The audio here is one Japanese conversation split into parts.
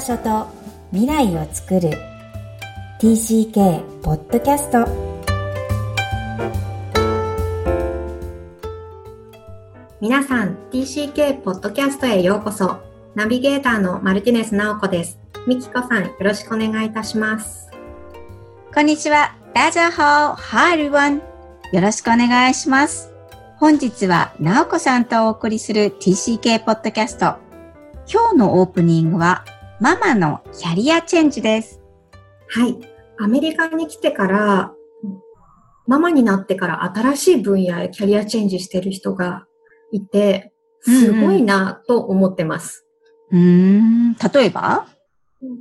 場所と未来を作る。TCK ポッドキャスト皆さん TCK ポッドキャストへようこそ。ナビゲーターのマルティネス直子です。みきこさんよろしくお願いいたします。こんにちは。ダジャホーハールワン。よろしくお願いします。本日は直子さんとお送りする TCK ポッドキャスト今日のオープニングはママのキャリアチェンジです。はい。アメリカに来てから、ママになってから新しい分野へキャリアチェンジしてる人がいて、すごいなと思ってます。うん、うん、例えば？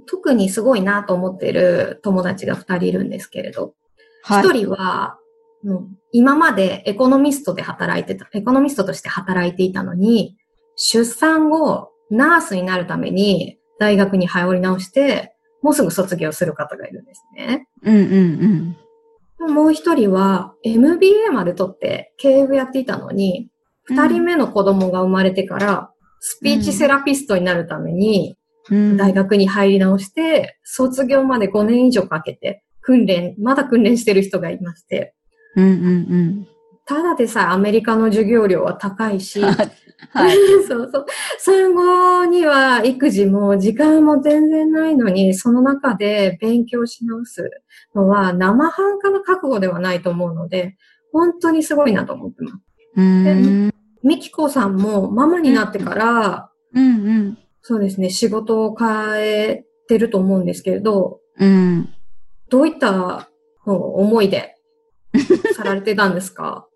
特にすごいなと思ってる友達が二人いるんですけれど、一、はい、人は、うん、今までエコノミストで働いてた、エコノミストとして働いていたのに、出産後、ナースになるために大学に入り直して、もうすぐ卒業する方がいるんですね。うんうんうん。もう一人は MBA まで取って経営をやっていたのに、二、人目の子供が生まれてから、スピーチセラピストになるために、大学に入り直して、卒業まで5年以上かけて、訓練、まだ訓練してる人がいまして。うんうんうん。ただでさえアメリカの授業料は高いし、はい。そうそう。産後には育児も時間も全然ないのに、その中で勉強し直すのは生半可な覚悟ではないと思うので、本当にすごいなと思ってます。で、ミキコさんもママになってから、うんうん、そうですね、仕事を変えてると思うんですけれど、うん、どういった思いでさられてたんですか？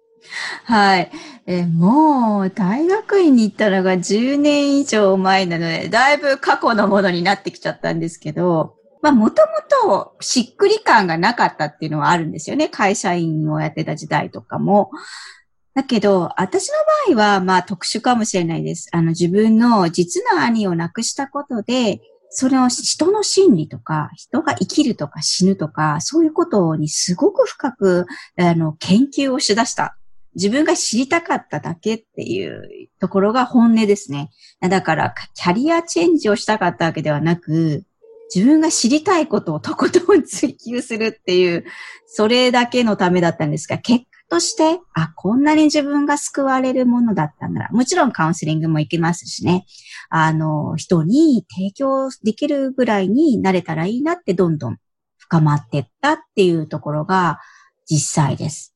はい。え、もう、大学院に行ったのが10年以上前なので、だいぶ過去のものになってきちゃったんですけど、まあ、もともとしっくり感がなかったっていうのはあるんですよね。会社員をやってた時代とかも。だけど、私の場合は、まあ、特殊かもしれないです。あの、自分の実の兄を亡くしたことで、その人の心理とか、人が生きるとか死ぬとか、そういうことにすごく深く、あの、研究をしだした自分が知りたかっただけっていうところが本音ですね。だから、キャリアチェンジをしたかったわけではなく、自分が知りたいことをとことん追求するっていう、それだけのためだったんですが、結果として、あ、こんなに自分が救われるものだったなら、もちろんカウンセリングも行けますしね、あの、人に提供できるぐらいになれたらいいなってどんどん深まっていったっていうところが実際です。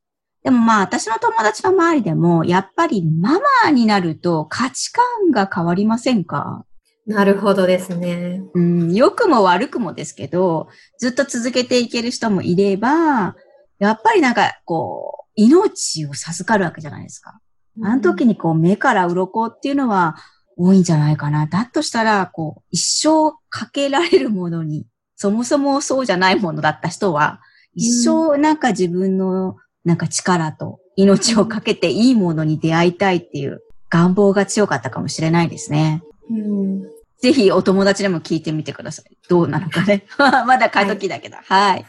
でもまあ私の友達の周りでも、やっぱりママになると価値観が変わりませんか？なるほどですね。うん、良くも悪くもですけど、ずっと続けていける人もいれば、やっぱりなんかこう、命を授かるわけじゃないですか。あの時にこう目から鱗っていうのは多いんじゃないかな。だとしたら、こう、一生かけられるものに、そもそもそうじゃないものだった人は、一生なんか自分のなんか力と命をかけていいものに出会いたいっていう願望が強かったかもしれないですね。うん、ぜひお友達でも聞いてみてください。どうなのかね。まだ過渡期だけど。はい、はい。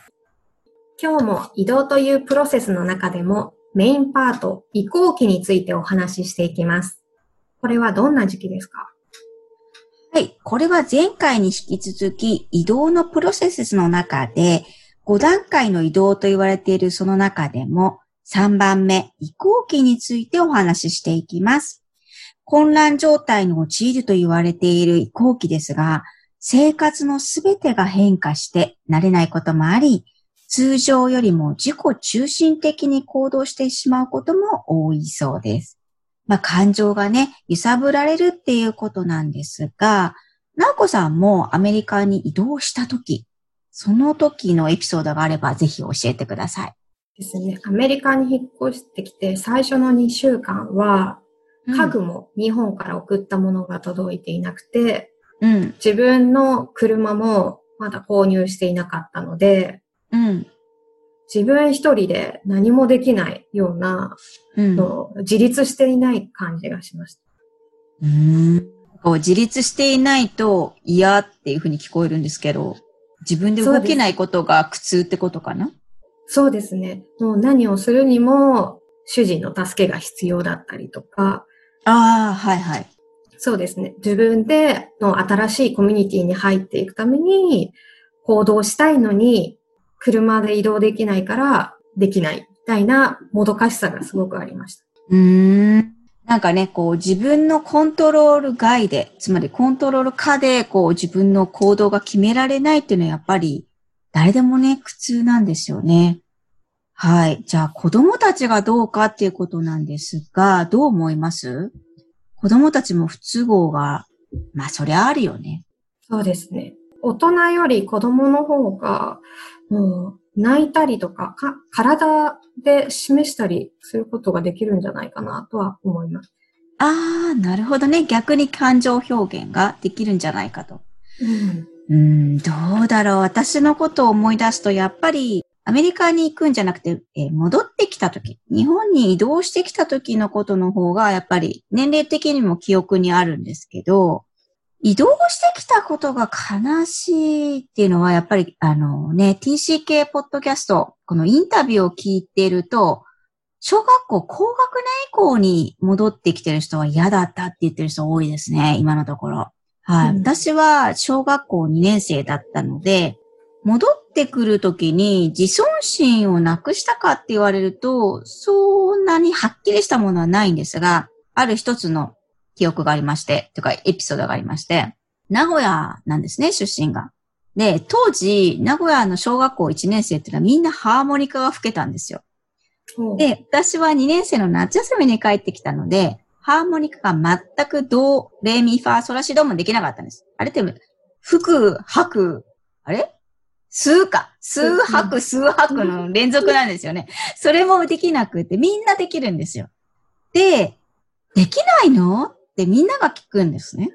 今日も移動というプロセスの中でもメインパート、移行期についてお話ししていきます。これはどんな時期ですか？はい。これは前回に引き続き移動のプロセスの中で5段階の移動と言われているその中でも、3番目、移行期についてお話ししていきます。混乱状態に陥ると言われている移行期ですが、生活のすべてが変化して慣れないこともあり、通常よりも自己中心的に行動してしまうことも多いそうです。まあ、感情がね、揺さぶられるっていうことなんですが、なおこさんもアメリカに移動したとき、その時のエピソードがあればぜひ教えてください。ですね。アメリカに引っ越してきて最初の2週間は、家具も日本から送ったものが届いていなくて、うん、自分の車もまだ購入していなかったので、うん、自分一人で何もできないような、うん、自立していない感じがしました。うんこう自立していないと嫌っていうふうに聞こえるんですけど、自分で動けないことが苦痛ってことかな？そうですね。もう何をするにも、主人の助けが必要だったりとか。ああ、はいはい。そうですね。自分での新しいコミュニティに入っていくために、行動したいのに、車で移動できないからできないみたいなもどかしさがすごくありました。うーん。なんかね、こう自分のコントロール外で、つまりコントロール下で、こう自分の行動が決められないっていうのはやっぱり誰でもね、苦痛なんですよね。はい。じゃあ子供たちがどうかっていうことなんですが、どう思います？子供たちも不都合が、まあそりゃあるよね。そうですね。大人より子供の方が、もう泣いたりとかか、体で示したりすることができるんじゃないかなとは思います。ああ、なるほどね。逆に感情表現ができるんじゃないかと。うん、うん、どうだろう。私のことを思い出すと、やっぱりアメリカに行くんじゃなくて、えー、戻ってきた時、日本に移動してきた時のことの方が、やっぱり年齢的にも記憶にあるんですけど、移動してきたことが悲しいっていうのは、やっぱり、あのね、TCK ポッドキャスト、このインタビューを聞いていると、小学校高学年以降に戻ってきてる人は嫌だったって言ってる人多いですね、今のところ。はい。うん、私は小学校2年生だったので、戻ってくるときに自尊心をなくしたかって言われると、そんなにはっきりしたものはないんですが、ある一つの記憶がありまして、というかエピソードがありまして、名古屋なんですね、出身が。で、当時、名古屋の小学校1年生っていうのはみんなハーモニカが吹けたんですよ。で、私は2年生の夏休みに帰ってきたので、ハーモニカが全くド、レミ、ファ、ソラシドもできなかったんです。あれって、吹く、吐く、あれ？数か。数吐く、数吐くの連続なんですよね。それもできなくて、みんなできるんですよ。で、できないの？ってみんなが聞くんですね。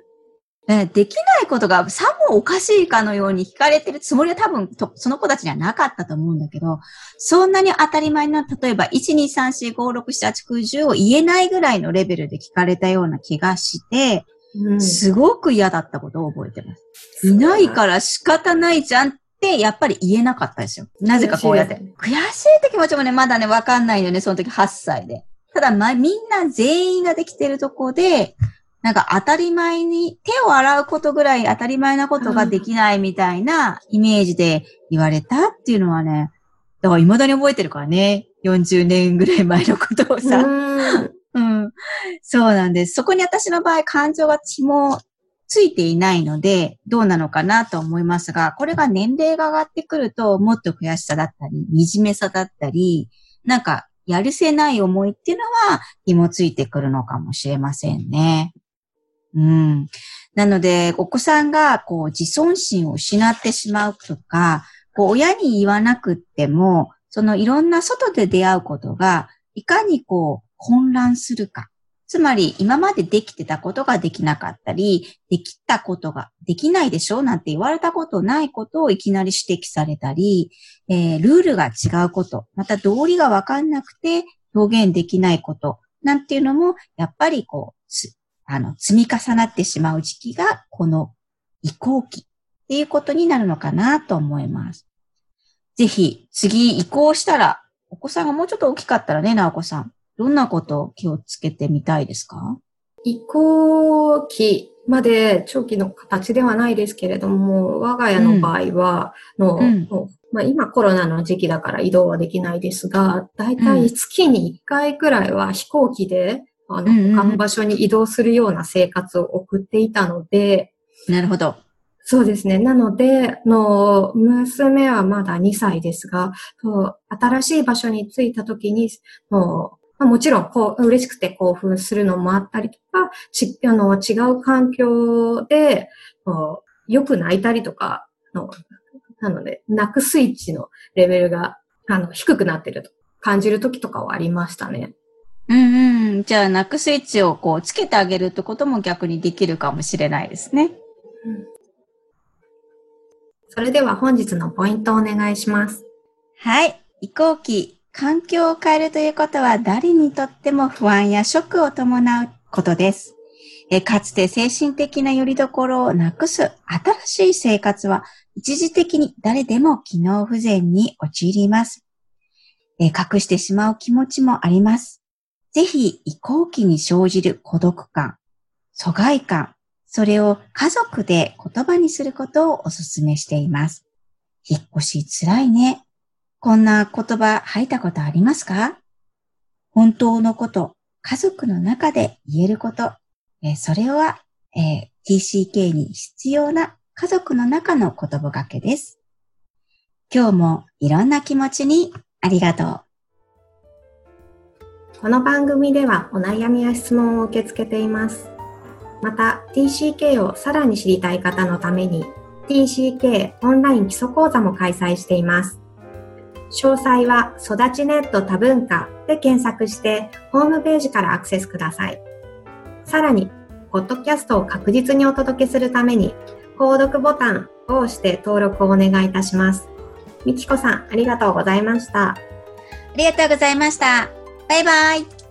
できないことがさもおかしいかのように聞かれてるつもりは多分その子たちにはなかったと思うんだけど、そんなに当たり前な、例えば1、2、3、4、5、6、7、8、9、10を言えないぐらいのレベルで聞かれたような気がして、うん、すごく嫌だったことを覚えてます。いないから仕方ないじゃんってやっぱり言えなかったですよ。なぜかこうやって。悔しいって気持ちもね、まだね、わかんないよね、その時8歳で。ただ、ま、みんな全員ができてるとこで、なんか当たり前に手を洗うことぐらい当たり前なことができないみたいなイメージで言われたっていうのはね、だから未だに覚えてるからね。40年ぐらい前のことをさ。うん。そうなんです。そこに私の場合感情がもついていないので、どうなのかなと思いますが、これが年齢が上がってくると、もっと悔しさだったり、惨めさだったり、なんか、やるせない思いっていうのは、紐ついてくるのかもしれませんね。うん。なので、お子さんが、こう、自尊心を失ってしまうとか、こう、親に言わなくっても、そのいろんな外で出会うことが、いかにこう、混乱するか。つまり、今までできてたことができなかったり、できたことができないでしょなんて言われたことないことをいきなり指摘されたり、えー、ルールが違うこと、また道理がわかんなくて表現できないこと、なんていうのも、やっぱりこう、あの、積み重なってしまう時期が、この移行期っていうことになるのかなと思います。ぜひ、次移行したら、お子さんがもうちょっと大きかったらね、なおこさん。どんなことを気をつけてみたいですか？移行期まで長期の形ではないですけれども、我が家の場合は、の、うん、まあ、今コロナの時期だから移動はできないですが、だいたい月に1回くらいは飛行機であの、他の場所に移動するような生活を送っていたので、なるほど。そうですね。なので、の、娘はまだ2歳ですが、新しい場所に着いた時に、ももちろんこう、嬉しくて興奮するのもあったりとか、ちあの違う環境で、よく泣いたりとかの、なので、泣くスイッチのレベルがあの低くなってると感じる時とかはありましたね。うんうん。じゃあ、泣くスイッチをこう、つけてあげるってことも逆にできるかもしれないですね。うん。それでは本日のポイントをお願いします。はい。移行期。環境を変えるということは誰にとっても不安やショックを伴うことです。えかつて精神的な拠り所をなくす新しい生活は一時的に誰でも機能不全に陥ります。え隠してしまう気持ちもあります。ぜひ移行期に生じる孤独感、疎外感、それを家族で言葉にすることをお勧めしています。引っ越し辛いね。こんな言葉吐いたことありますか？本当のこと、家族の中で言えること、えそれは、え、TCK に必要な家族の中の言葉がけです。今日もいろんな気持ちにありがとう。この番組ではお悩みや質問を受け付けています。また TCK をさらに知りたい方のために TCK オンライン基礎講座も開催しています。詳細は育ちネット多文化で検索してホームページからアクセスください。さらに、ポッドキャストを確実にお届けするために、購読ボタンを押して登録をお願いいたします。みきこさん、ありがとうございました。ありがとうございました。バイバイ。